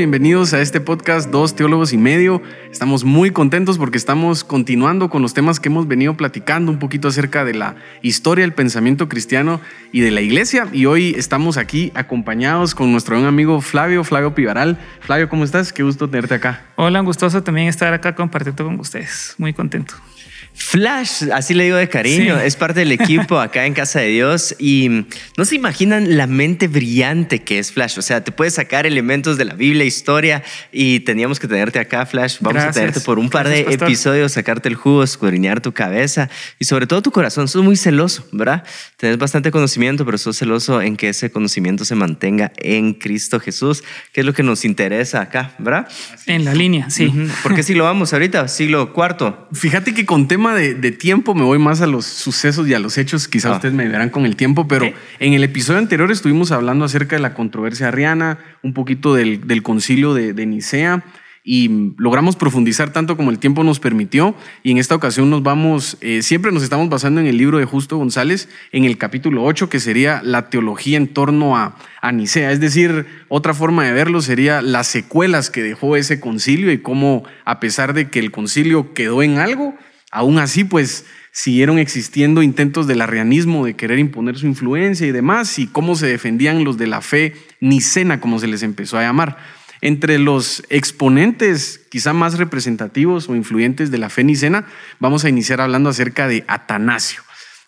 bienvenidos a este podcast Dos Teólogos y Medio. Estamos muy contentos porque estamos continuando con los temas que hemos venido platicando un poquito acerca de la historia del pensamiento cristiano y de la iglesia. Y hoy estamos aquí acompañados con nuestro buen amigo Flavio, Flavio Pivaral. Flavio, ¿cómo estás? Qué gusto tenerte acá. Hola, gustoso también estar acá compartiendo con ustedes. Muy contento. Flash, así le digo de cariño, es parte del equipo acá en Casa de Dios y no se imaginan la mente brillante que es Flash. O sea, te puedes sacar elementos de la Biblia, historia y teníamos que tenerte acá, Flash. Vamos a tenerte por un par de episodios, sacarte el jugo, escudriñar tu cabeza y sobre todo tu corazón. Sos muy celoso, ¿verdad? Tienes bastante conocimiento, pero sos celoso en que ese conocimiento se mantenga en Cristo Jesús, que es lo que nos interesa acá, ¿verdad? En la línea, sí. Porque si lo vamos ahorita, siglo cuarto. Fíjate que con tema de, tiempo me voy más a los sucesos y a los hechos. Quizás ah. ustedes me verán con el tiempo, pero en el episodio anterior estuvimos hablando acerca de la controversia arriana, un poquito del, concilio de, de Nicea y logramos profundizar tanto como el tiempo nos permitió. Y en esta ocasión nos vamos, eh, siempre nos estamos basando en el libro de Justo González, en el capítulo 8, que sería la teología en torno a, a Nicea. Es decir, otra forma de verlo sería las secuelas que dejó ese concilio y cómo, a pesar de que el concilio quedó en algo, aún así, pues siguieron existiendo intentos del arrianismo de querer imponer su influencia y demás, y cómo se defendían los de la fe nicena, como se les empezó a llamar. Entre los exponentes quizá más representativos o influyentes de la fe nicena, vamos a iniciar hablando acerca de Atanasio.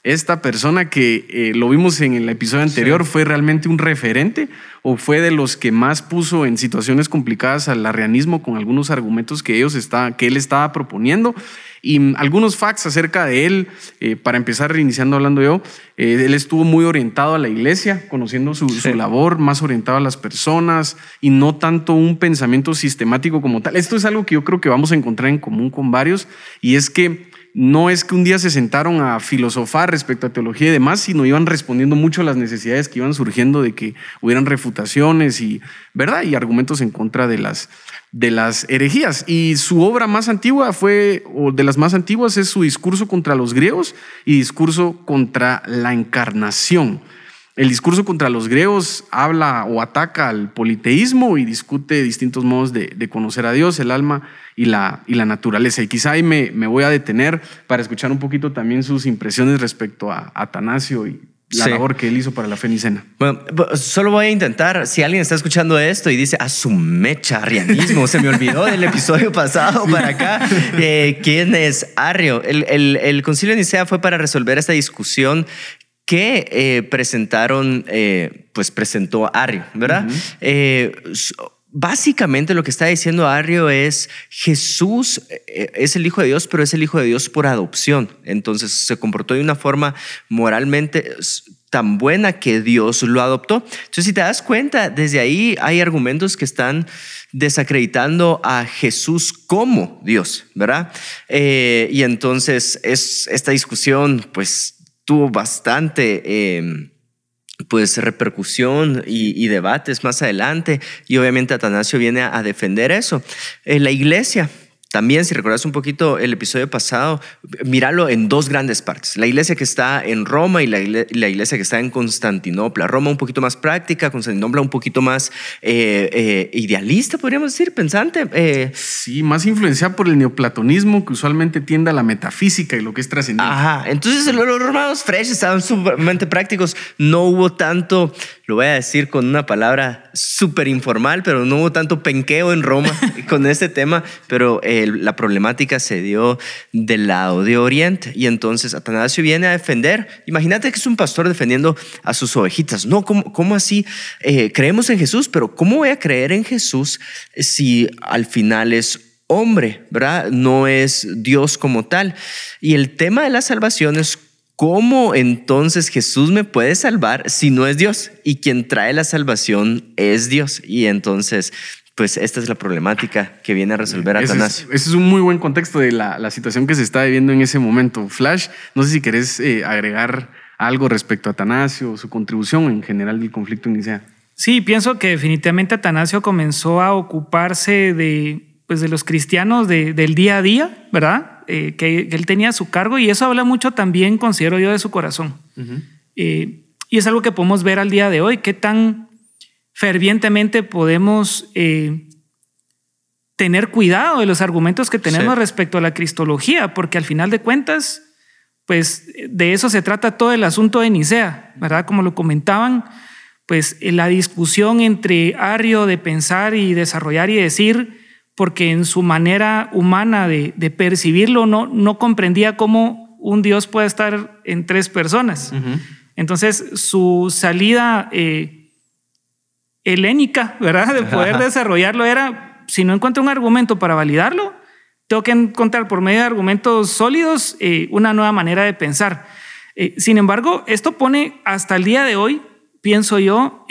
Esta persona que eh, lo vimos en el episodio anterior fue realmente un referente o fue de los que más puso en situaciones complicadas al arrianismo con algunos argumentos que, ellos está, que él estaba proponiendo y algunos facts acerca de él, eh, para empezar reiniciando hablando yo, eh, él estuvo muy orientado a la iglesia, conociendo su, su, labor, más orientado a las personas y no tanto un pensamiento sistemático como tal. Esto es algo que yo creo que vamos a encontrar en común con varios y es que no es que un día se sentaron a filosofar respecto a teología y demás, sino iban respondiendo mucho a las necesidades que iban surgiendo de que hubieran refutaciones y, ¿verdad? y argumentos en contra de las, de las herejías. Y su obra más antigua fue, o de las más antiguas, es su discurso contra los griegos y discurso contra la encarnación. El discurso contra los griegos habla o ataca al politeísmo y discute distintos modos de, conocer a Dios, el alma y la, y la naturaleza. Y quizá ahí me, me, voy a detener para escuchar un poquito también sus impresiones respecto a Atanasio y la labor que él hizo para la fenicena. Bueno, solo voy a intentar, si alguien está escuchando esto y dice, a su mecha, arrianismo, se me olvidó del episodio pasado para acá, eh, ¿quién es Arrio? El, el, el concilio de Nicea fue para resolver esta discusión que eh, presentaron, eh, pues presentó Arrio, ¿verdad? Eh, básicamente lo que está diciendo Arrio es Jesús es el Hijo de Dios, pero es el Hijo de Dios por adopción. Entonces se comportó de una forma moralmente tan buena que Dios lo adoptó. Entonces, si te das cuenta, desde ahí hay argumentos que están desacreditando a Jesús como Dios, ¿verdad? y entonces es esta discusión, pues tuvo bastante em, pues repercusión y, debates más adelante y obviamente Atanasio viene a, defender eso. En la iglesia también, si recuerdas un poquito el episodio pasado, míralo en dos grandes partes. La iglesia que está en Roma y la, iglesia que está en Constantinopla. Roma un poquito más práctica, Constantinopla un poquito más eh, eh, idealista, podríamos decir, pensante. Eh. Sí, más influenciada por el neoplatonismo que usualmente tiende a la metafísica y lo que es trascendente. Ajá, entonces los romanos fresh estaban sumamente prácticos. No hubo tanto, lo voy a decir con una palabra súper informal, pero no hubo tanto penqueo en Roma con este tema, pero la problemática se dio del lado de Oriente. Y entonces Atanasio viene a defender. Imagínate que es un pastor defendiendo a sus ovejitas. No, ¿cómo, cómo así? Eh, creemos en Jesús, pero ¿cómo voy a creer en Jesús si al final es hombre, ¿verdad? No es Dios como tal. Y el tema de la salvación es ¿Cómo entonces Jesús me puede salvar si no es Dios? Y quien trae la salvación es Dios. Y entonces pues esta es la problemática que viene a resolver Atanasio. Ese es, un muy buen contexto de la, situación que se está viviendo en ese momento. Flash, no sé si querés eh, agregar algo respecto a Atanasio, su contribución en general del conflicto inicial. Sí, pienso que definitivamente Atanasio comenzó a ocuparse de, pues, de los cristianos del día a día, ¿verdad? Eh, que, él tenía a su cargo y eso habla mucho también, considero yo, de su corazón. Eh, y es algo que podemos ver al día de hoy, qué tan fervientemente podemos eh, tener cuidado de los argumentos que tenemos respecto a la cristología, porque al final de cuentas, pues de eso se trata todo el asunto de Nicea, ¿verdad? Como lo comentaban, pues la discusión entre Ario de pensar y desarrollar y decir, porque en su manera humana de, percibirlo no, no comprendía cómo un Dios puede estar en tres personas. Entonces, su salida eh, helénica, ¿verdad? De poder desarrollarlo era, si no encuentro un argumento para validarlo, tengo que encontrar por medio de argumentos sólidos eh, una nueva manera de pensar. Eh, sin embargo, esto pone hasta el día de hoy, pienso yo,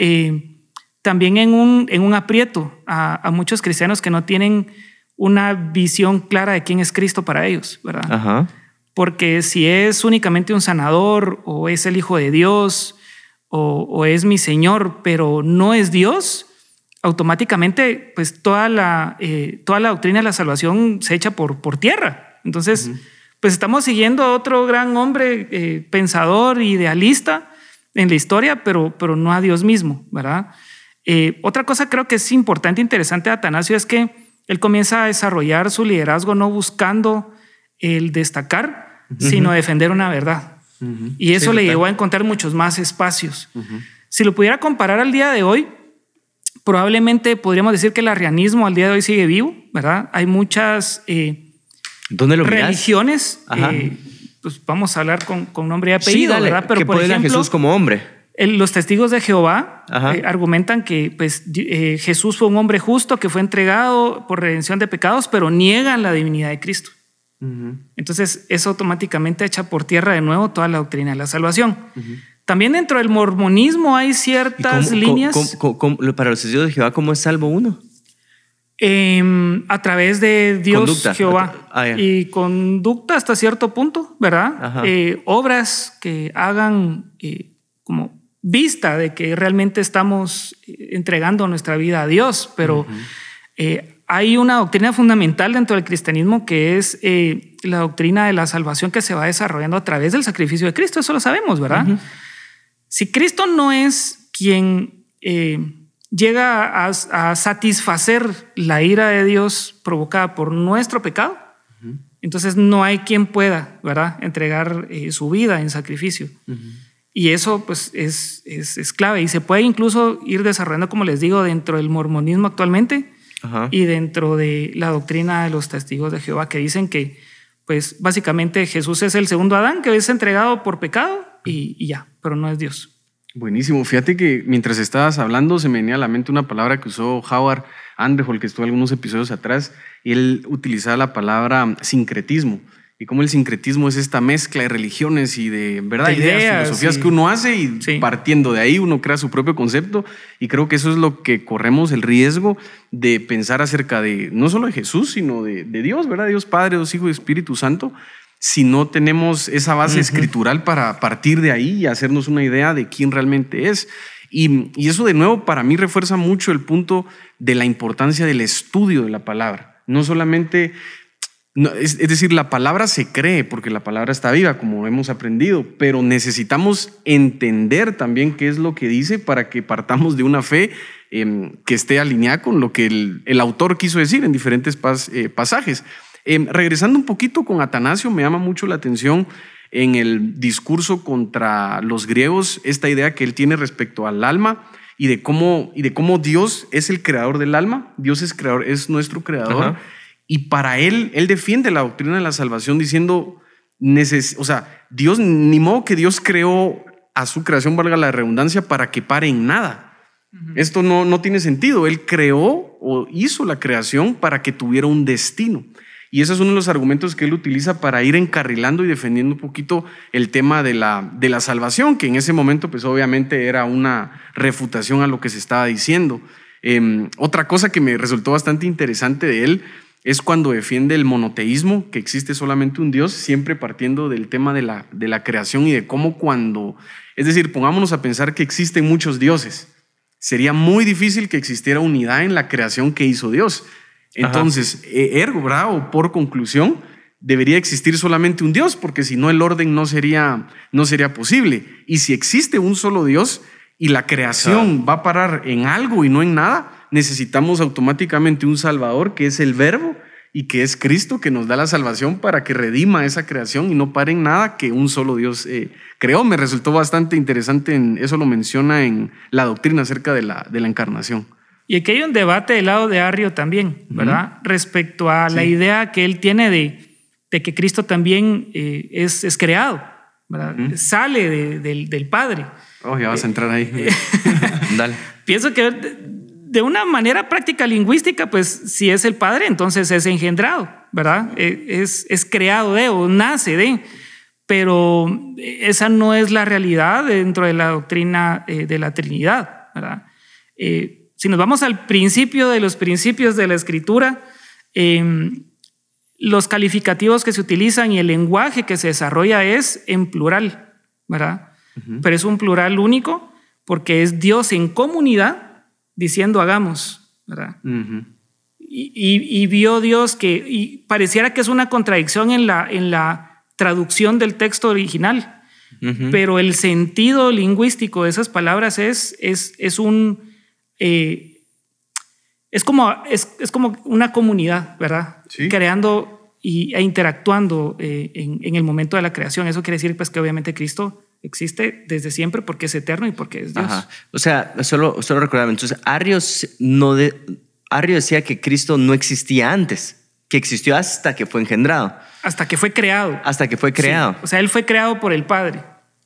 también en un, en un aprieto a, muchos cristianos que no tienen una visión clara de quién es Cristo para ellos, ¿verdad? Porque si es únicamente un sanador o es el Hijo de Dios o, es mi Señor, pero no es Dios, automáticamente pues toda la, eh, toda la doctrina de la salvación se echa por, por tierra. Entonces, pues estamos siguiendo a otro gran hombre, eh, pensador, idealista en la historia, pero, pero no a Dios mismo, ¿verdad? Eh, otra cosa creo que es importante e interesante de Atanasio es que él comienza a desarrollar su liderazgo no buscando el destacar, sino defender una verdad. Y eso le llevó a encontrar muchos más espacios. Si lo pudiera comparar al día de hoy, probablemente podríamos decir que el arrianismo al día de hoy sigue vivo, ¿verdad? Hay muchas eh, religiones. Eh, pues vamos a hablar con, nombre y apellido, ¿verdad? Pero por ejemplo, Jesús como hombre los testigos de Jehová eh, argumentan que pues, Jesús fue un hombre justo que fue entregado por redención de pecados, pero niegan la divinidad de Cristo. Entonces, eso automáticamente echa por tierra de nuevo toda la doctrina de la salvación. También dentro del mormonismo hay ciertas líneas. para los testigos de Jehová, ¿cómo es salvo uno? Em, a través de Dios Jehová ah, y conducta hasta cierto punto, ¿verdad? Eh, obras que hagan como vista de que realmente estamos eh, entregando nuestra vida a Dios, pero eh, hay una doctrina fundamental dentro del cristianismo que es eh, la doctrina de la salvación que se va desarrollando a través del sacrificio de Cristo, eso lo sabemos, ¿verdad? Si Cristo no es quien llega a, satisfacer la ira de Dios provocada por nuestro pecado, entonces no hay quien pueda, ¿verdad?, entregar su vida en sacrificio. Y eso pues es, es, clave y se puede incluso ir desarrollando, como les digo, dentro del mormonismo actualmente y dentro de la doctrina de los testigos de Jehová que dicen que pues básicamente Jesús es el segundo Adán que es entregado por pecado y, y ya, pero no es Dios. Buenísimo. Fíjate que mientras estabas hablando se me venía a la mente una palabra que usó Howard Andrehol, que estuvo algunos episodios atrás, y él utilizaba la palabra sincretismo y cómo el sincretismo es esta mezcla de religiones y de verdad ideas, filosofías que uno hace y partiendo de ahí uno crea su propio concepto y creo que eso es lo que corremos el riesgo de pensar acerca de no solo de Jesús sino de, Dios, ¿verdad? Dios Padre, Dios Hijo y Espíritu Santo si no tenemos esa base escritural para partir de ahí y hacernos una idea de quién realmente es. Y, y eso de nuevo para mí refuerza mucho el punto de la importancia del estudio de la palabra. No solamente es, decir, la palabra se cree porque la palabra está viva, como hemos aprendido, pero necesitamos entender también qué es lo que dice para que partamos de una fe em, que esté alineada con lo que el, autor quiso decir en diferentes eh, pasajes. Em, regresando un poquito con Atanasio, me llama mucho la atención en el discurso contra los griegos esta idea que él tiene respecto al alma y de cómo, y de cómo Dios es el creador del alma, Dios es, creador, es nuestro creador. Y para él, él defiende la doctrina de la salvación diciendo, o sea, Dios, ni modo que Dios creó a su creación, valga la redundancia, para que pare en nada. Esto no, no tiene sentido. Él creó o hizo la creación para que tuviera un destino. Y ese es uno de los argumentos que él utiliza para ir encarrilando y defendiendo un poquito el tema de la, de la salvación, que en ese momento pues obviamente era una refutación a lo que se estaba diciendo. Em, otra cosa que me resultó bastante interesante de él es cuando defiende el monoteísmo, que existe solamente un Dios, siempre partiendo del tema de la, de la creación y de cómo cuando, es decir, pongámonos a pensar que existen muchos dioses. Sería muy difícil que existiera unidad en la creación que hizo Dios. Entonces, e, ergo, ¿verdad? O por conclusión, debería existir solamente un Dios, porque si no el orden no sería, no sería posible. Y si existe un solo Dios y la creación va a parar en algo y no en nada, necesitamos automáticamente un Salvador que es el Verbo y que es Cristo que nos da la salvación para que redima esa creación y no pare en nada que un solo Dios eh, creó. Me resultó bastante interesante, en, eso lo menciona en la doctrina acerca de la, de la encarnación. Y aquí hay un debate del lado de Arrio también, ¿verdad? Respecto a la idea que él tiene de, de que Cristo también eh, es, es, creado, ¿verdad? Sale del, del, Padre. Oh, ya vas a entrar ahí. Dale. Pienso que de una manera práctica lingüística, pues si es el Padre, entonces es engendrado, ¿verdad? E, es, es creado de o nace de, pero esa no es la realidad dentro de la doctrina eh, de la Trinidad, ¿verdad? Eh, si nos vamos al principio de los principios de la escritura, em, los calificativos que se utilizan y el lenguaje que se desarrolla es en plural, ¿verdad? Pero es un plural único porque es Dios en comunidad diciendo hagamos, ¿verdad? y, vio Dios que, y pareciera que es una contradicción en la, en la traducción del texto original, pero el sentido lingüístico de esas palabras es, es, es un... Eh, es como, es, es, como una comunidad, ¿verdad? Creando y, e interactuando eh, en, en, el momento de la creación. Eso quiere decir pues, que obviamente Cristo existe desde siempre porque es eterno y porque es Dios. O sea, solo, solo recordarme, entonces Arios, no de, decía que Cristo no existía antes, que existió hasta que fue engendrado. Hasta que fue creado. Hasta que fue creado. O sea, Él fue creado por el Padre.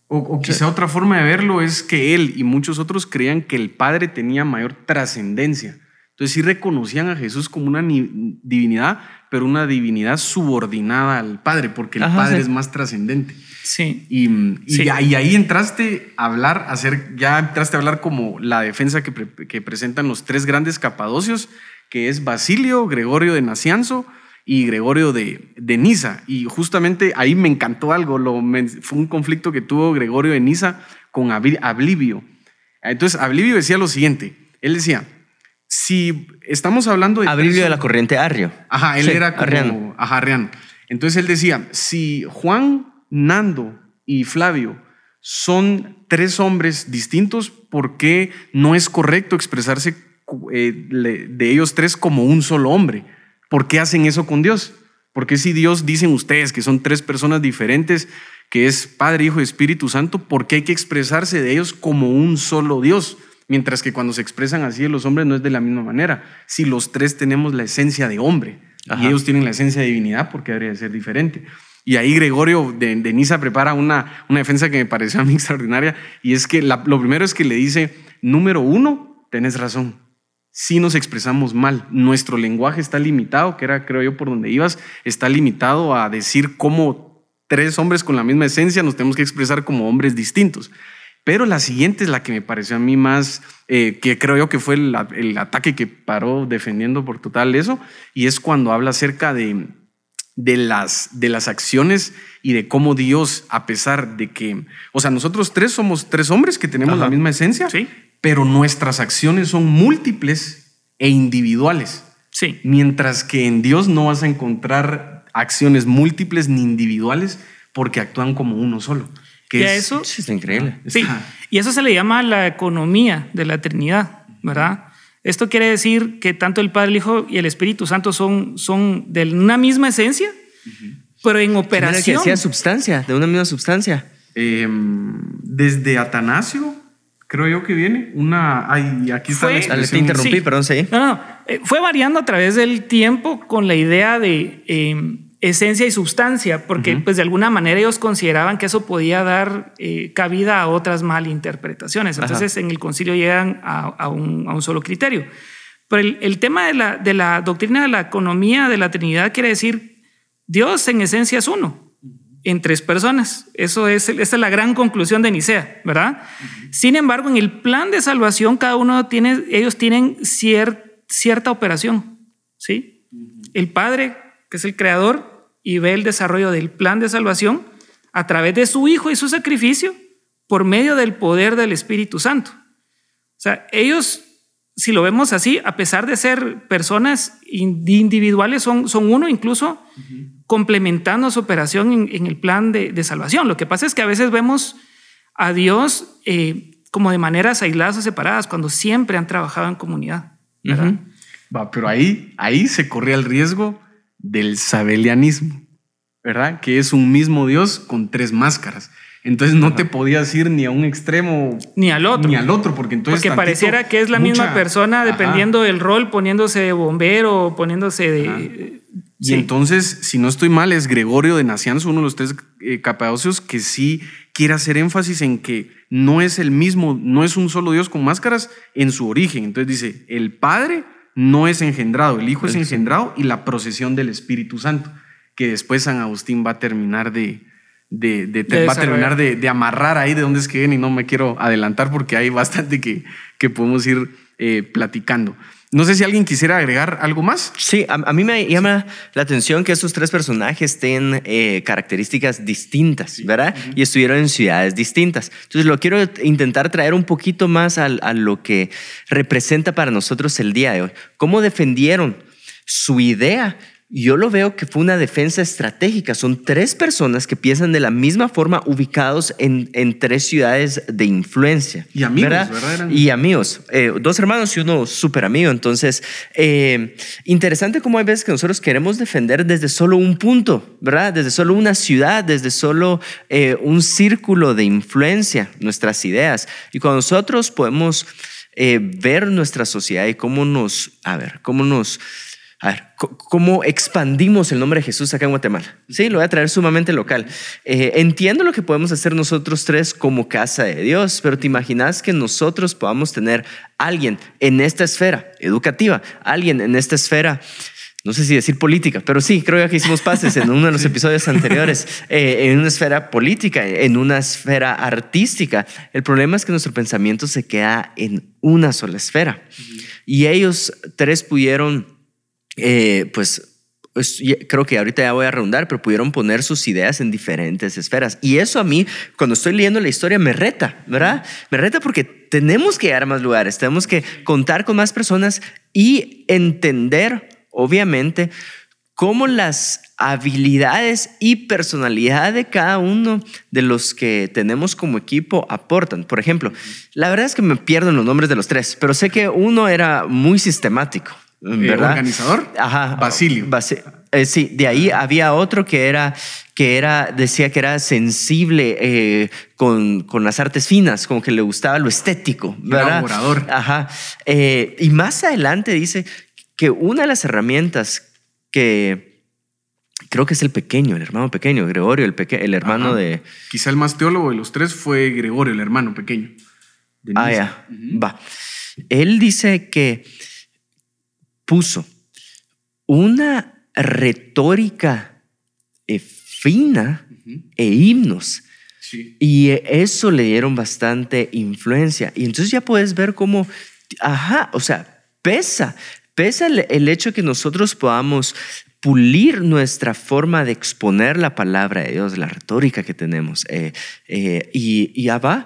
O, quizá otra forma de verlo es que Él y muchos otros creían que el Padre tenía mayor trascendencia. Entonces sí reconocían a Jesús como una divinidad, pero una divinidad subordinada al Padre, porque el Padre es más trascendente. Sí. Y, y, ahí entraste a hablar, hacer, ya entraste a hablar como la defensa que, que, presentan los tres grandes capadocios, que es Basilio, Gregorio de Nacianzo y Gregorio de, de Niza. Y justamente ahí me encantó algo, lo, fue un conflicto que tuvo Gregorio de Niza con Ablivio. Entonces, Ablivio decía lo siguiente, él decía, si estamos hablando de... Ablivio de la corriente Arrio. Ajá, él era como... Arriano. Ajá, Arriano. Entonces él decía, si Juan Nando y Flavio son tres hombres distintos, ¿por qué no es correcto expresarse eh, de ellos tres como un solo hombre? ¿Por qué hacen eso con Dios? Porque si Dios dicen ustedes que son tres personas diferentes, que es Padre, Hijo y Espíritu Santo, ¿por qué hay que expresarse de ellos como un solo Dios? Mientras que cuando se expresan así de los hombres no es de la misma manera. Si los tres tenemos la esencia de hombre y ellos tienen la esencia de divinidad, ¿por qué debería ser diferente? Y ahí Gregorio de, Niza prepara una, una defensa que me pareció a mí extraordinaria. Y es que lo primero es que le dice, número uno, tenés razón. Si nos expresamos mal, nuestro lenguaje está limitado, que era creo yo por donde ibas, está limitado a decir cómo tres hombres con la misma esencia nos tenemos que expresar como hombres distintos. Pero la siguiente es la que me pareció a mí más, eh, que creo yo que fue el, el, ataque que paró defendiendo por total eso, y es cuando habla acerca de, de las, de las acciones y de cómo Dios, a pesar de que, o sea, nosotros tres somos tres hombres que tenemos la misma esencia, ¿Sí? pero nuestras acciones son múltiples e individuales. Sí. Mientras que en Dios no vas a encontrar acciones múltiples ni individuales porque actúan como uno solo. Que es, eso es increíble. Sí, y eso se le llama la economía de la Trinidad, ¿verdad? Esto quiere decir que tanto el Padre, el Hijo y el Espíritu Santo son, son de una misma esencia, pero en operación. que substancia, de una misma sustancia. Em, desde Atanasio, creo yo que viene una. Ay, aquí está la expresión. Te interrumpí, perdón, sí. No, no, eh, fue variando a través del tiempo con la idea de. Em, esencia y sustancia, porque pues de alguna manera ellos consideraban que eso podía dar eh, cabida a otras malinterpretaciones. Entonces en el concilio llegan a, un, solo criterio. Pero el, tema de la, de la, doctrina de la economía de la Trinidad quiere decir, Dios en esencia es uno, en tres personas. Eso es, esa es la gran conclusión de Nicea, ¿verdad? Sin embargo, en el plan de salvación cada uno tiene, ellos tienen cierta operación, ¿sí? El Padre que es el creador, y ve el desarrollo del plan de salvación a través de su Hijo y su sacrificio por medio del poder del Espíritu Santo. O sea, ellos, si lo vemos así, a pesar de ser personas individuales, son, son uno incluso complementando su operación en, el plan de, salvación. Lo que pasa es que a veces vemos a Dios eh, como de maneras aisladas o separadas, cuando siempre han trabajado en comunidad. Va, pero ahí, ahí se corría el riesgo del sabelianismo, ¿verdad? Que es un mismo Dios con tres máscaras. Entonces no te podías ir ni a un extremo ni al otro. Ni al otro, porque entonces. Porque pareciera que es la misma persona dependiendo del rol, poniéndose de bombero, poniéndose de. Y entonces, si no estoy mal, es Gregorio de Nacianzo, uno de los tres eh, capadocios, que sí quiere hacer énfasis en que no es el mismo, no es un solo Dios con máscaras en su origen. Entonces dice: el Padre no es engendrado, el Hijo es engendrado y la procesión del Espíritu Santo, que después San Agustín va a terminar de, va a terminar de, amarrar ahí de dónde es que viene y no me quiero adelantar porque hay bastante que, que podemos ir eh, platicando. No sé si alguien quisiera agregar algo más. Sí, a, mí me llama la atención que estos tres personajes tienen eh, características distintas, ¿verdad? Y estuvieron en ciudades distintas. Entonces lo quiero intentar traer un poquito más a, a lo que representa para nosotros el día de hoy. ¿Cómo defendieron su idea yo lo veo que fue una defensa estratégica. Son tres personas que piensan de la misma forma ubicados en, en tres ciudades de influencia. Y amigos, ¿verdad? Y amigos. Eh, dos hermanos y uno súper amigo. Entonces, eh, interesante cómo hay veces que nosotros queremos defender desde solo un punto, ¿verdad? Desde solo una ciudad, desde solo eh, un círculo de influencia, nuestras ideas. Y cuando nosotros podemos ver nuestra sociedad y cómo nos, a ver, cómo nos a ver, ¿cómo expandimos el nombre de Jesús acá en Guatemala? Sí, lo voy a traer sumamente local. Eh, entiendo lo que podemos hacer nosotros tres como casa de Dios, pero ¿te imaginas que nosotros podamos tener alguien en esta esfera educativa, alguien en esta esfera no sé si decir política, pero sí, creo que hicimos pases en uno de los episodios anteriores, eh, en una esfera política, en una esfera artística. El problema es que nuestro pensamiento se queda en una sola esfera. Y ellos tres pudieron eh, pues creo que ahorita ya voy a redundar, pero pudieron poner sus ideas en diferentes esferas. Y eso a mí, cuando estoy leyendo la historia, me reta, ¿verdad? Me reta porque tenemos que llegar a más lugares, tenemos que contar con más personas y entender, obviamente, cómo las habilidades y personalidad de cada uno de los que tenemos como equipo aportan. Por ejemplo, la verdad es que me pierdo en los nombres de los tres, pero sé que uno era muy sistemático. Eh, ¿verdad? organizador. Ajá. Basilio. Eh, sí, de ahí había otro que era, que era, decía que era sensible eh, con, con, las artes finas, como que le gustaba lo estético, ¿verdad? Ajá. y más adelante dice que una de las herramientas que creo que es el pequeño, el hermano pequeño, Gregorio, el, el hermano de... Quizá el más teólogo de los tres fue Gregorio, el hermano pequeño. Ah, ya. Va. Él dice que puso una retórica eh, fina e himnos. Y eso le dieron bastante influencia. Y entonces ya puedes ver cómo, ajá, o sea, pesa, pesa el, hecho que nosotros podamos pulir nuestra forma de exponer la palabra de Dios, la retórica que tenemos. Eh, eh, y, y ya va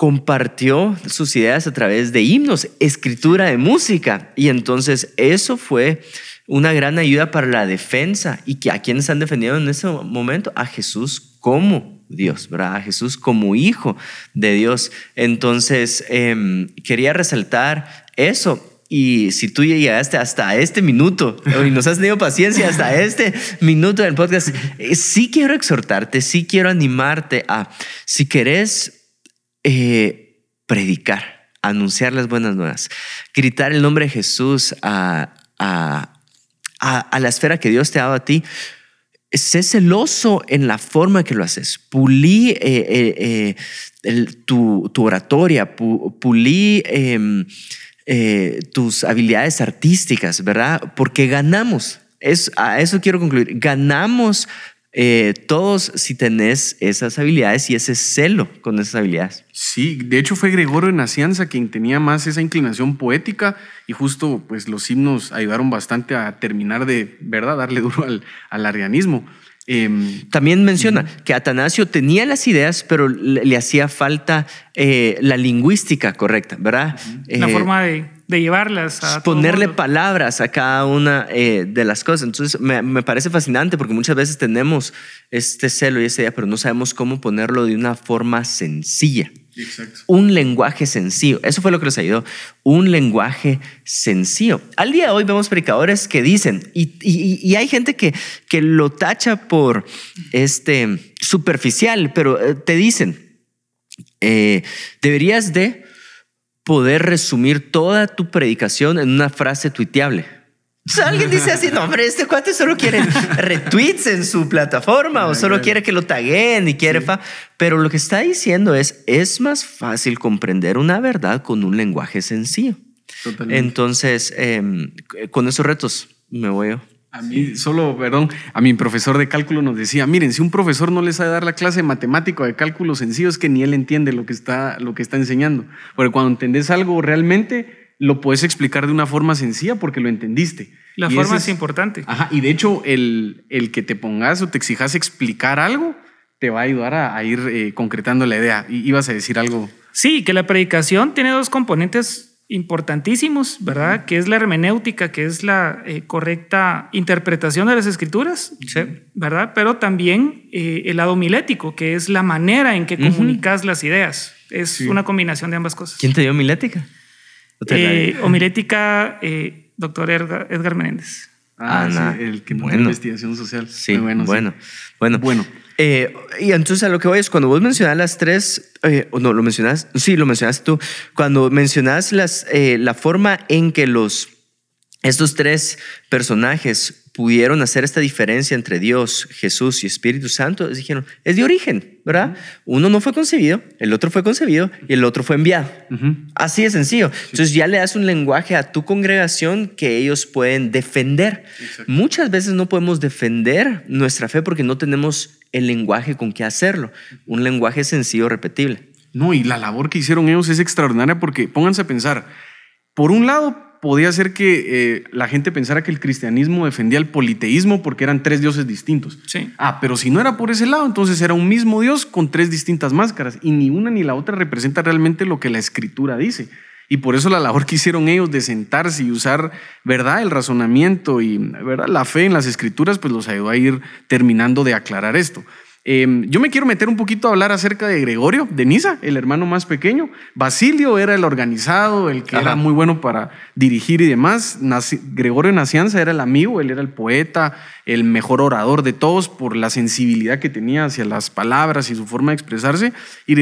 compartió sus ideas a través de himnos, escritura de música. Y entonces eso fue una gran ayuda para la defensa. ¿Y que a quienes han defendido en ese momento? A Jesús como Dios, ¿verdad? A Jesús como hijo de Dios. Entonces, em, quería resaltar eso. Y si tú llegaste hasta este minuto y nos has tenido paciencia hasta este minuto del podcast, eh, sí quiero exhortarte, sí quiero animarte a, si querés eh, predicar, anunciar las buenas nuevas, gritar el nombre de Jesús a, a, a, la esfera que Dios te ha dado a ti. Sé celoso en la forma que lo haces. Pulí eh, eh, tu, tu, oratoria, pulí em, tus habilidades artísticas, ¿verdad? Porque ganamos. Es, a eso quiero concluir. Ganamos eh, todos si tenés esas habilidades y ese celo con esas habilidades. Sí, de hecho fue Gregorio de Nacianza quien tenía más esa inclinación poética y justo pues los himnos ayudaron bastante a terminar de, ¿verdad?, darle duro al, al arianismo. Em, También menciona que Atanasio tenía las ideas, pero le, hacía falta eh, la lingüística correcta, ¿verdad? La eh, forma de, llevarlas a ponerle palabras a cada una eh, de las cosas. Entonces me, parece fascinante porque muchas veces tenemos este celo y esa idea, pero no sabemos cómo ponerlo de una forma sencilla, Exacto. Un lenguaje sencillo. Eso fue lo que nos ayudó. Un lenguaje sencillo. Al día de hoy vemos predicadores que dicen, y, y, hay gente que, que lo tacha por este, superficial, pero eh, te dicen, eh, deberías de poder resumir toda tu predicación en una frase tuiteable. alguien dice así, no, hombre, este cuate solo quiere retweets en su plataforma o solo quiere que lo taguen y quiere fa. Pero lo que está diciendo es, es más fácil comprender una verdad con un lenguaje sencillo. Entonces, em, con esos retos me voy yo. A mí, solo, perdón, a mi profesor de cálculo nos decía, miren, si un profesor no les sabe dar la clase de matemático de cálculo sencillo, es que ni él entiende lo que está, lo que está enseñando. Porque cuando entendés algo realmente, lo puedes explicar de una forma sencilla porque lo entendiste. La forma es, importante. Ajá, y de hecho, el, el, que te pongas o te exijas explicar algo, te va a ayudar a, ir eh, concretando la idea. Y ibas a decir algo. Sí, que la predicación tiene dos componentes importantísimos, ¿verdad? Que es la hermenéutica, que es la eh, correcta interpretación de las escrituras, ¿verdad? Pero también eh, el lado milético, que es la manera en que comunicas las ideas. Es una combinación de ambas cosas. ¿Quién te dio homilética? Eh, homilética, doctor Edgar, Menéndez. Ah, el que bueno. investigación social. Sí, bueno, bueno, bueno. Bueno. Eh, y entonces a lo que voy es cuando vos mencionas las tres, eh, o no, lo mencionas, sí, lo mencionas tú, cuando mencionas las, eh, la forma en que los, estos tres personajes pudieron hacer esta diferencia entre Dios, Jesús y Espíritu Santo, dijeron, es de origen, ¿verdad? Uno no fue concebido, el otro fue concebido y el otro fue enviado. Así de sencillo. Entonces ya le das un lenguaje a tu congregación que ellos pueden defender. Muchas veces no podemos defender nuestra fe porque no tenemos el lenguaje con que hacerlo. Un lenguaje sencillo, repetible. No, y la labor que hicieron ellos es extraordinaria porque pónganse a pensar, por un lado, podía ser que eh, la gente pensara que el cristianismo defendía el politeísmo porque eran tres dioses distintos. Sí. Ah, pero si no era por ese lado, entonces era un mismo Dios con tres distintas máscaras y ni una ni la otra representa realmente lo que la escritura dice. Y por eso la labor que hicieron ellos de sentarse y usar, ¿verdad?, el razonamiento y, ¿verdad?, la fe en las escrituras, pues los ayudó a ir terminando de aclarar esto. Em, yo me quiero meter un poquito a hablar acerca de Gregorio, de Nisa, el hermano más pequeño. Basilio era el organizado, el que era muy bueno para dirigir y demás. Gregorio Nacianza era el amigo, él era el poeta, el mejor orador de todos por la sensibilidad que tenía hacia las palabras y su forma de expresarse. Y,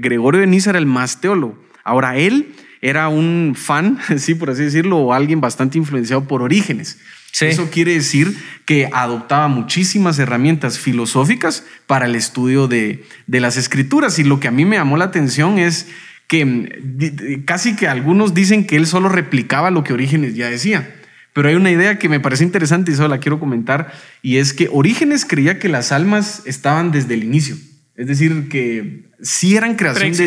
Gregorio de Nisa era el más teólogo. Ahora, él era un fan, sí, por así decirlo, o alguien bastante influenciado por Orígenes. Eso quiere decir que adoptaba muchísimas herramientas filosóficas para el estudio de, las escrituras. Y lo que a mí me llamó la atención es que mm, casi que algunos dicen que él solo replicaba lo que Orígenes ya decía. Pero hay una idea que me parece interesante y solo la quiero comentar, y es que Orígenes creía que las almas estaban desde el inicio. Es decir, que sí eran creaciones.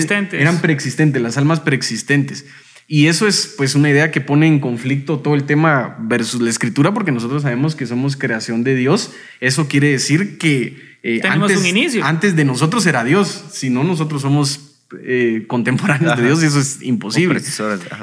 Eran preexistentes, las almas preexistentes. Y eso es pues una idea que pone en conflicto todo el tema versus la escritura, porque nosotros sabemos que somos creación de Dios. Eso quiere decir que eh, antes, un inicio. antes de nosotros era Dios, si no nosotros somos eh, contemporáneos de Dios y eso es imposible.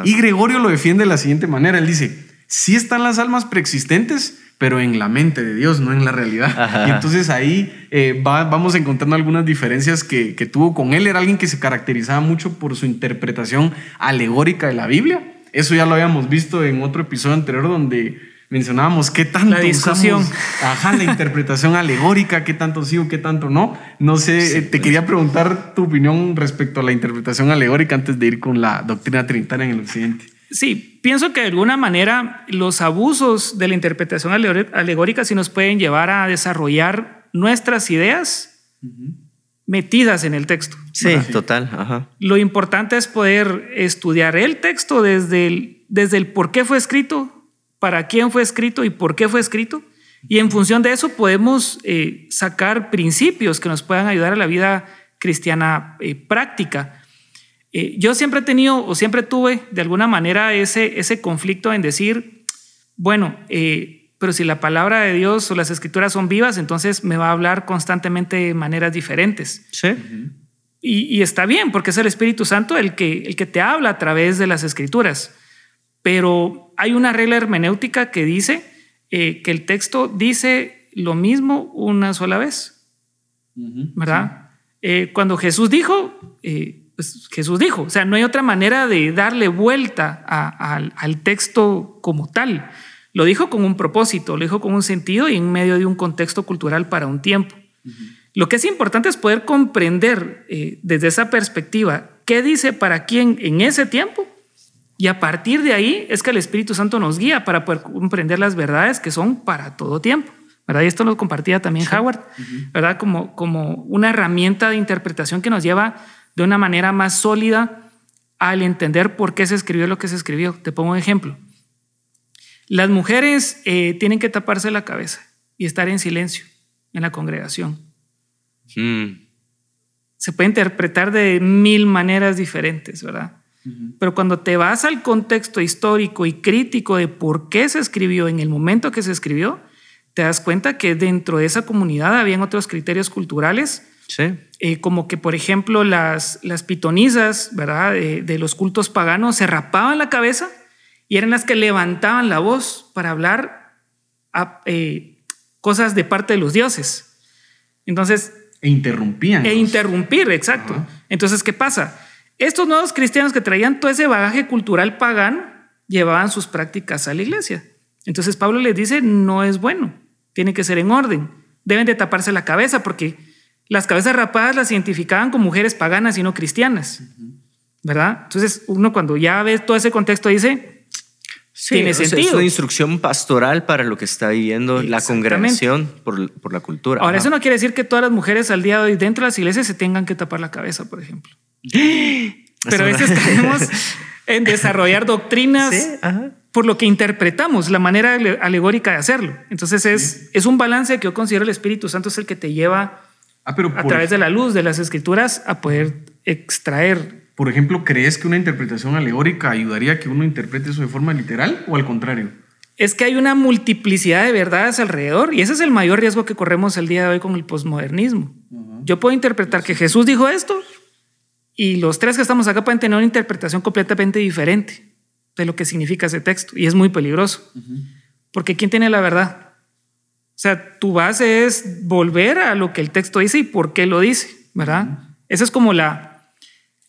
Y Gregorio lo defiende de la siguiente manera, él dice, si están las almas preexistentes, pero en la mente de Dios, no en la realidad. Y entonces ahí eh, vamos encontrando algunas diferencias que, tuvo con él. Era alguien que se caracterizaba mucho por su interpretación alegórica de la Biblia. Eso ya lo habíamos visto en otro episodio anterior donde mencionábamos qué tanto la discusión ajá la interpretación alegórica qué tanto sí o qué tanto no no sé eh, te quería preguntar tu opinión respecto a la interpretación alegórica antes de ir con la doctrina trinitaria en el occidente Sí, pienso que de alguna manera los abusos de la interpretación alegórica sí nos pueden llevar a desarrollar nuestras ideas metidas en el texto. Sí, total. Lo importante es poder estudiar el texto desde el, desde el por qué fue escrito, para quién fue escrito y por qué fue escrito. Y en función de eso podemos eh, sacar principios que nos puedan ayudar a la vida cristiana eh, práctica. Eh, yo siempre he tenido o siempre tuve de alguna manera ese, ese conflicto en decir, bueno, eh, pero si la palabra de Dios o las escrituras son vivas, entonces me va a hablar constantemente de maneras diferentes. Sí. Y, está bien, porque es el Espíritu Santo el que, el que te habla a través de las escrituras. Pero hay una regla hermenéutica que dice eh, que el texto dice lo mismo una sola vez. ¿Verdad? cuando Jesús dijo, pues, Jesús dijo. O sea, no hay otra manera de darle vuelta al texto como tal. Lo dijo con un propósito, lo dijo con un sentido y en medio de un contexto cultural para un tiempo. Lo que es importante es poder comprender eh, desde esa perspectiva qué dice para quién en ese tiempo y a partir de ahí es que el Espíritu Santo nos guía para poder comprender las verdades que son para todo tiempo. ¿verdad? Y esto lo compartía también Howard, ¿verdad? Como, como una herramienta de interpretación que nos lleva de una manera más sólida al entender por qué se escribió lo que se escribió. Te pongo un ejemplo. Las mujeres eh, tienen que taparse la cabeza y estar en silencio en la congregación. Hmm. Se puede interpretar de mil maneras diferentes, ¿verdad? Pero cuando te vas al contexto histórico y crítico de por qué se escribió en el momento que se escribió, te das cuenta que dentro de esa comunidad habían otros criterios culturales, eh, como que, por ejemplo, las, las pitonisas ¿verdad? De, los cultos paganos se rapaban la cabeza y eran las que levantaban la voz para hablar eh, cosas de parte de los dioses. Entonces... E interrumpían. E interrumpir, exacto. Entonces, ¿qué pasa? Estos nuevos cristianos que traían todo ese bagaje cultural pagano llevaban sus prácticas a la iglesia. Entonces Pablo les dice, no es bueno, tiene que ser en orden. Deben de taparse la cabeza porque las cabezas rapadas las identificaban con mujeres paganas y no cristianas. ¿Verdad? Entonces uno cuando ya ve todo ese contexto dice, tiene sentido. es una instrucción pastoral para lo que está viviendo la congregación por, por la cultura. Ahora, eso no quiere decir que todas las mujeres al día de hoy dentro de las iglesias se tengan que tapar la cabeza, por ejemplo. Pero a veces tenemos en desarrollar doctrinas por lo que interpretamos, la manera alegórica de hacerlo. Entonces es, es un balance que yo considero el Espíritu Santo es el que te lleva ah, a través de la luz de las escrituras a poder extraer. Por ejemplo, ¿crees que una interpretación alegórica ayudaría a que uno interprete eso de forma literal o al contrario? Es que hay una multiplicidad de verdades alrededor y ese es el mayor riesgo que corremos el día de hoy con el posmodernismo. Yo puedo interpretar que Jesús dijo esto y los tres que estamos acá pueden tener una interpretación completamente diferente de lo que significa ese texto. Y es muy peligroso. Porque ¿quién tiene la verdad? O sea, tu base es volver a lo que el texto dice y por qué lo dice, ¿verdad? Esa es como la...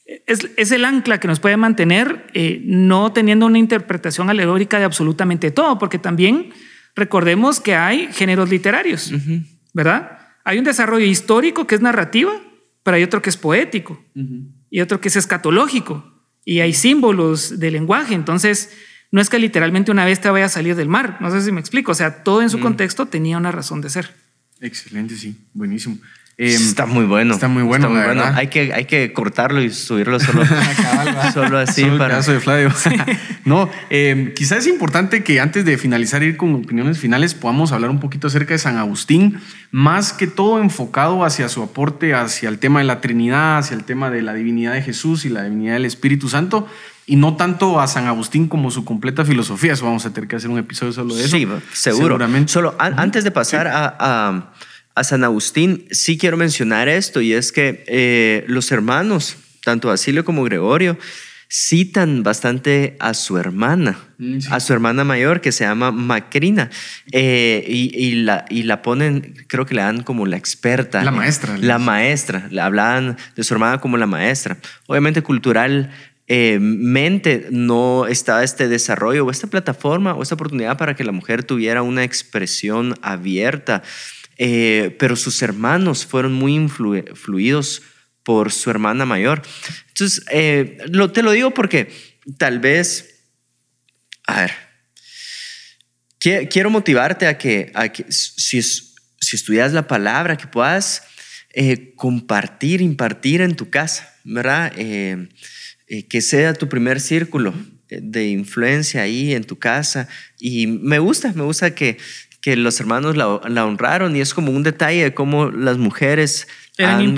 Es, el ancla que nos puede mantener eh, no teniendo una interpretación alegórica de absolutamente todo, porque también recordemos que hay géneros literarios, ¿verdad? Hay un desarrollo histórico que es narrativa, pero hay otro que es poético y otro que es escatológico y hay símbolos de lenguaje. Entonces, no es que literalmente una vez te vaya a salir del mar. No sé si me explico. O sea, todo en su mm. contexto tenía una razón de ser. Excelente, sí. Buenísimo. Em, está muy bueno. Está muy bueno. Hay que, hay que cortarlo y subirlo solo, solo así. Solo para... de Flavio. no, eh, quizás es importante que antes de finalizar, ir con opiniones finales, podamos hablar un poquito acerca de San Agustín, más que todo enfocado hacia su aporte, hacia el tema de la Trinidad, hacia el tema de la divinidad de Jesús y la divinidad del Espíritu Santo y no tanto a San Agustín como su completa filosofía. Eso vamos a tener que hacer un episodio solo de eso. Sí, seguro. Seguramente. Solo antes de pasar a, a San Agustín, sí quiero mencionar esto, y es que eh, los hermanos, tanto Basilio como Gregorio, citan bastante a su hermana, mm, a su hermana mayor que se llama Macrina, eh, y, la, y la ponen, creo que le dan como la experta. La maestra. La maestra, le hablan de su hermana como la maestra. Obviamente cultural mente no está este desarrollo o esta plataforma o esta oportunidad para que la mujer tuviera una expresión abierta eh, pero sus hermanos fueron muy influidos por su hermana mayor. Entonces, eh, lo, te lo digo porque tal vez, a ver, quiero motivarte a que, a que si, si estudias la palabra, que puedas eh, compartir, impartir en tu casa, ¿verdad? Que sea tu primer círculo de influencia ahí en tu casa. Y me gusta, me gusta que que los hermanos la, honraron y es como un detalle de cómo las mujeres han,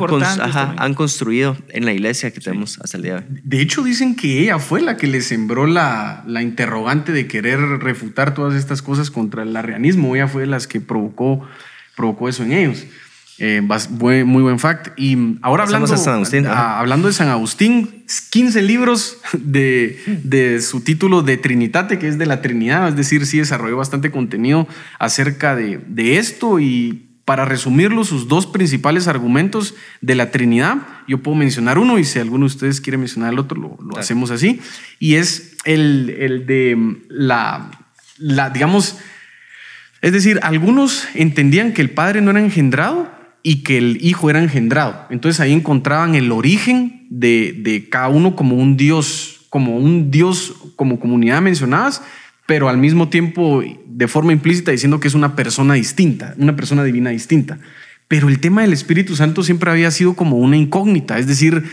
han, construido en la iglesia que tenemos hasta el día de hoy. De hecho, dicen que ella fue la que le sembró la, la interrogante de querer refutar todas estas cosas contra el arrianismo. Ella fue la que provocó, provocó eso en ellos. Eh, muy, buen fact. Y ahora hablando, de San Agustín, hablando de San Agustín, 15 libros de, de, su título de Trinitate, que es de la Trinidad, es decir, sí desarrolló bastante contenido acerca de, de esto. Y para resumirlo, sus dos principales argumentos de la Trinidad, yo puedo mencionar uno y si alguno de ustedes quiere mencionar el otro, lo, hacemos así, y es el, el de la, la, digamos, es decir, algunos entendían que el Padre no era engendrado y que el Hijo era engendrado. Entonces ahí encontraban el origen de, de cada uno como un Dios, como un Dios, como comunidad mencionadas, pero al mismo tiempo de forma implícita diciendo que es una persona distinta, una persona divina distinta. Pero el tema del Espíritu Santo siempre había sido como una incógnita, es decir,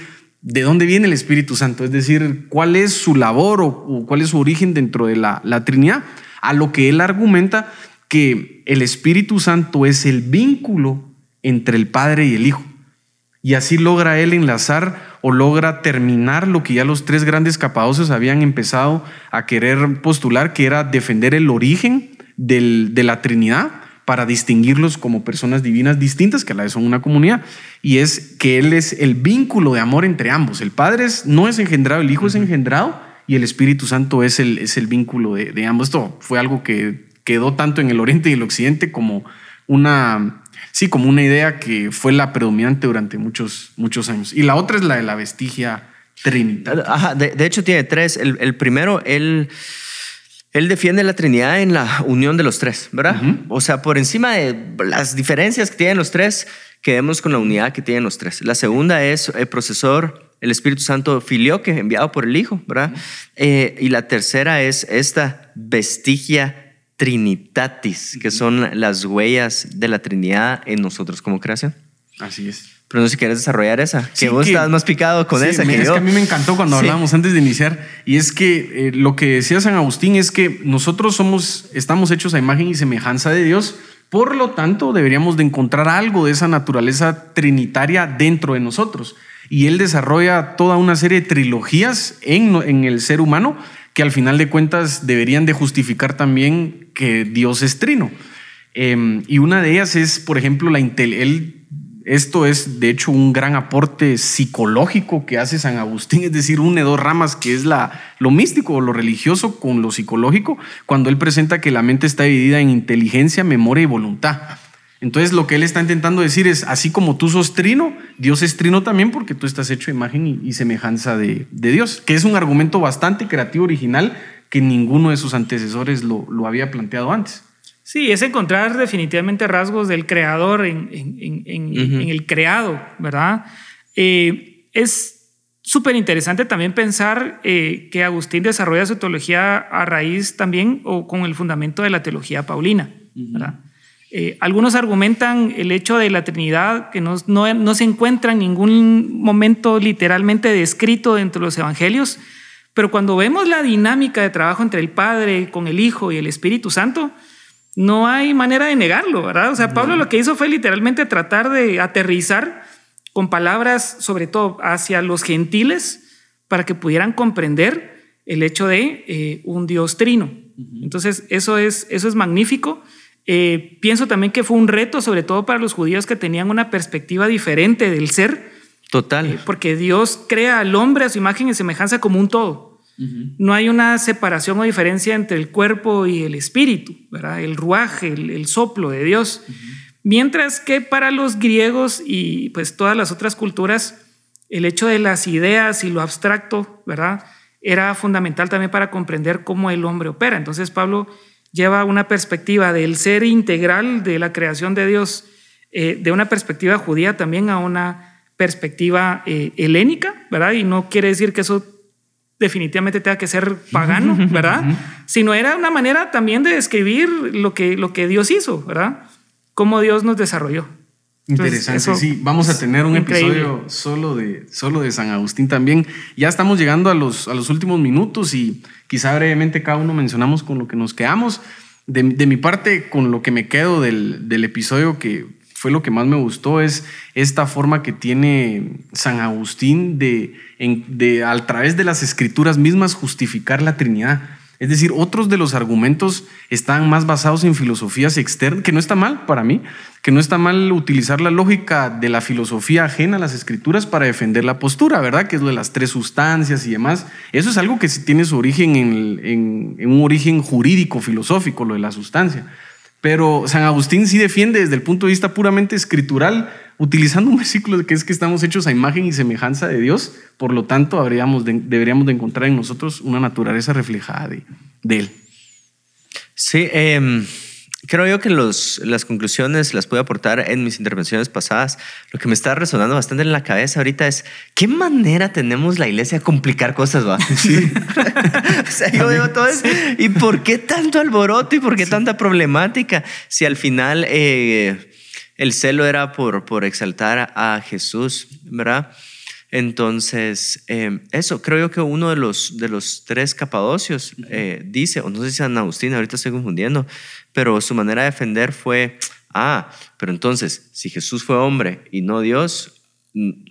¿de dónde viene el Espíritu Santo? Es decir, ¿cuál es su labor o, cuál es su origen dentro de la, la Trinidad? A lo que él argumenta que el Espíritu Santo es el vínculo entre el Padre y el Hijo. Y así logra él enlazar o logra terminar lo que ya los tres grandes capadocios habían empezado a querer postular, que era defender el origen de la Trinidad para distinguirlos como personas divinas distintas, que a la vez son una comunidad, y es que Él es el vínculo de amor entre ambos. El Padre no es engendrado, el Hijo es engendrado, y el Espíritu Santo es el, es el vínculo de, de ambos. Esto fue algo que quedó tanto en el Oriente y el Occidente como una, sí, como una idea que fue la predominante durante muchos, muchos años. Y la otra es la de la vestigia trinitaria. Ajá, de, hecho tiene tres. El, primero, él, él defiende la Trinidad en la unión de los tres, ¿verdad? O sea, por encima de las diferencias que tienen los tres, quedemos con la unidad que tienen los tres. La segunda es el procesor, el Espíritu Santo filioque, enviado por el Hijo, ¿verdad? Eh, y la tercera es esta vestigia Trinitatis, que son las huellas de la Trinidad en nosotros como creación. Así es. Pero no sé si quieres desarrollar esa, que vos estás más picado con esa que es que a mí me encantó cuando hablábamos antes de iniciar, y es que eh, lo que decía San Agustín es que nosotros somos, estamos hechos a imagen y semejanza de Dios, por lo tanto deberíamos de encontrar algo de esa naturaleza trinitaria dentro de nosotros. Y él desarrolla toda una serie de trilogías en, en el ser humano que al final de cuentas deberían de justificar también que Dios es trino. Em, y una de ellas es, por ejemplo, la él, esto es de hecho un gran aporte psicológico que hace San Agustín, es decir, une dos ramas que es la, lo místico o lo religioso con lo psicológico, cuando él presenta que la mente está dividida en inteligencia, memoria y voluntad. Entonces lo que él está intentando decir es, así como tú sos trino, Dios es trino también porque tú estás hecho imagen y, semejanza de, Dios, que es un argumento bastante creativo, original, que ninguno de sus antecesores lo, había planteado antes. Sí, es encontrar definitivamente rasgos del creador en, el creado, ¿verdad? Eh, es súper interesante también pensar eh, que Agustín desarrolla su teología a raíz también o con el fundamento de la teología paulina, ¿verdad? Eh, algunos argumentan el hecho de la Trinidad que no, no, se encuentra en ningún momento literalmente descrito dentro de los evangelios, pero cuando vemos la dinámica de trabajo entre el Padre con el Hijo y el Espíritu Santo, no hay manera de negarlo, ¿verdad? O sea, Pablo lo que hizo fue literalmente tratar de aterrizar con palabras, sobre todo hacia los gentiles, para que pudieran comprender el hecho de eh, un Dios trino. Entonces, eso es, eso es magnífico. Eh, pienso también que fue un reto, sobre todo para los judíos que tenían una perspectiva diferente del ser. Total. Eh, porque Dios crea al hombre a su imagen y semejanza como un todo. No hay una separación o diferencia entre el cuerpo y el espíritu, ¿verdad? el ruaje, el, soplo de Dios. Mientras que para los griegos y pues todas las otras culturas, el hecho de las ideas y lo abstracto, ¿verdad? Era fundamental también para comprender cómo el hombre opera. Entonces Pablo lleva una perspectiva del ser integral de la creación de Dios, eh, de una perspectiva judía también a una perspectiva eh, helénica, ¿verdad? Y no quiere decir que eso definitivamente tenga que ser pagano, ¿verdad? Sino era una manera también de describir lo que, lo que Dios hizo, ¿verdad? Cómo Dios nos desarrolló. Interesante, sí. Vamos a tener un episodio solo de, solo de San Agustín también. Ya estamos llegando a los, a los últimos minutos y quizá brevemente cada uno mencionamos con lo que nos quedamos. De, mi parte, con lo que me quedo del, episodio que fue lo que más me gustó es esta forma que tiene San Agustín de, de a través de las escrituras mismas justificar la Trinidad. Es decir, otros de los argumentos están más basados en filosofías externas, que no está mal para mí, que no está mal utilizar la lógica de la filosofía ajena a las escrituras para defender la postura, ¿verdad? Que es lo de las tres sustancias y demás. Eso es algo que tiene su origen en, un origen jurídico, filosófico, lo de la sustancia. Pero San Agustín sí defiende desde el punto de vista puramente escritural, utilizando un versículo que es que estamos hechos a imagen y semejanza de Dios, por lo tanto deberíamos de encontrar en nosotros una naturaleza reflejada de, de Él. Sí, eh, Creo yo que los, las conclusiones las puedo aportar en mis intervenciones pasadas. Lo que me está resonando bastante en la cabeza ahorita es qué manera tenemos la iglesia de complicar cosas, va. o sea, yo veo todo eso. ¿Y por qué tanto alboroto y por qué tanta problemática? Si al final eh, el celo era por, por exaltar a Jesús, ¿verdad? Entonces, eh, eso, creo yo que uno de los, de los tres capadocios eh, dice, o no sé si San Agustín, ahorita estoy confundiendo, pero su manera de defender fue, ah, pero entonces, si Jesús fue hombre y no Dios,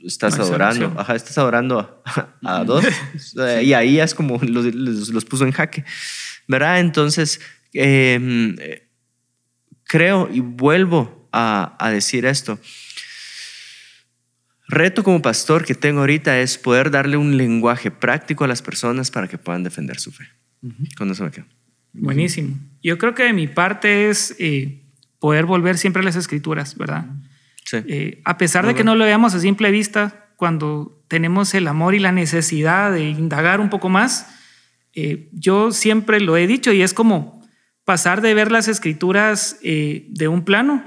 estás adorando, ajá, estás adorando a, dos, y ahí es como los, los, puso en jaque, ¿verdad? Entonces, em, creo y vuelvo a, a decir esto reto como pastor que tengo ahorita es poder darle un lenguaje práctico a las personas para que puedan defender su fe. Con eso me quedo. Buenísimo. Yo creo que de mi parte es eh, poder volver siempre a las escrituras, ¿verdad? Sí. Eh, a pesar de que no lo veamos a simple vista, cuando tenemos el amor y la necesidad de indagar un poco más, eh, yo siempre lo he dicho y es como pasar de ver las escrituras de un plano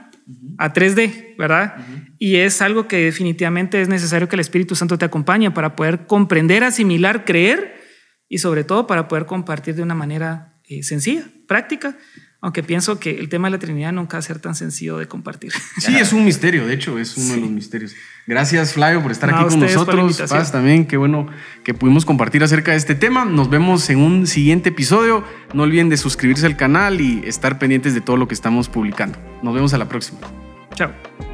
a 3D, ¿verdad? Y es algo que definitivamente es necesario que el Espíritu Santo te acompañe para poder comprender, asimilar, creer y sobre todo para poder compartir de una manera eh, sencilla, práctica. Aunque pienso que el tema de la Trinidad nunca va a ser tan sencillo de compartir. Sí, es un misterio, de hecho, es uno de los misterios. Gracias, Flavio, por estar aquí con nosotros. Paz, también, qué bueno que pudimos compartir acerca de este tema. Nos vemos en un siguiente episodio. No olviden de suscribirse al canal y estar pendientes de todo lo que estamos publicando. Nos vemos a la próxima. Chao.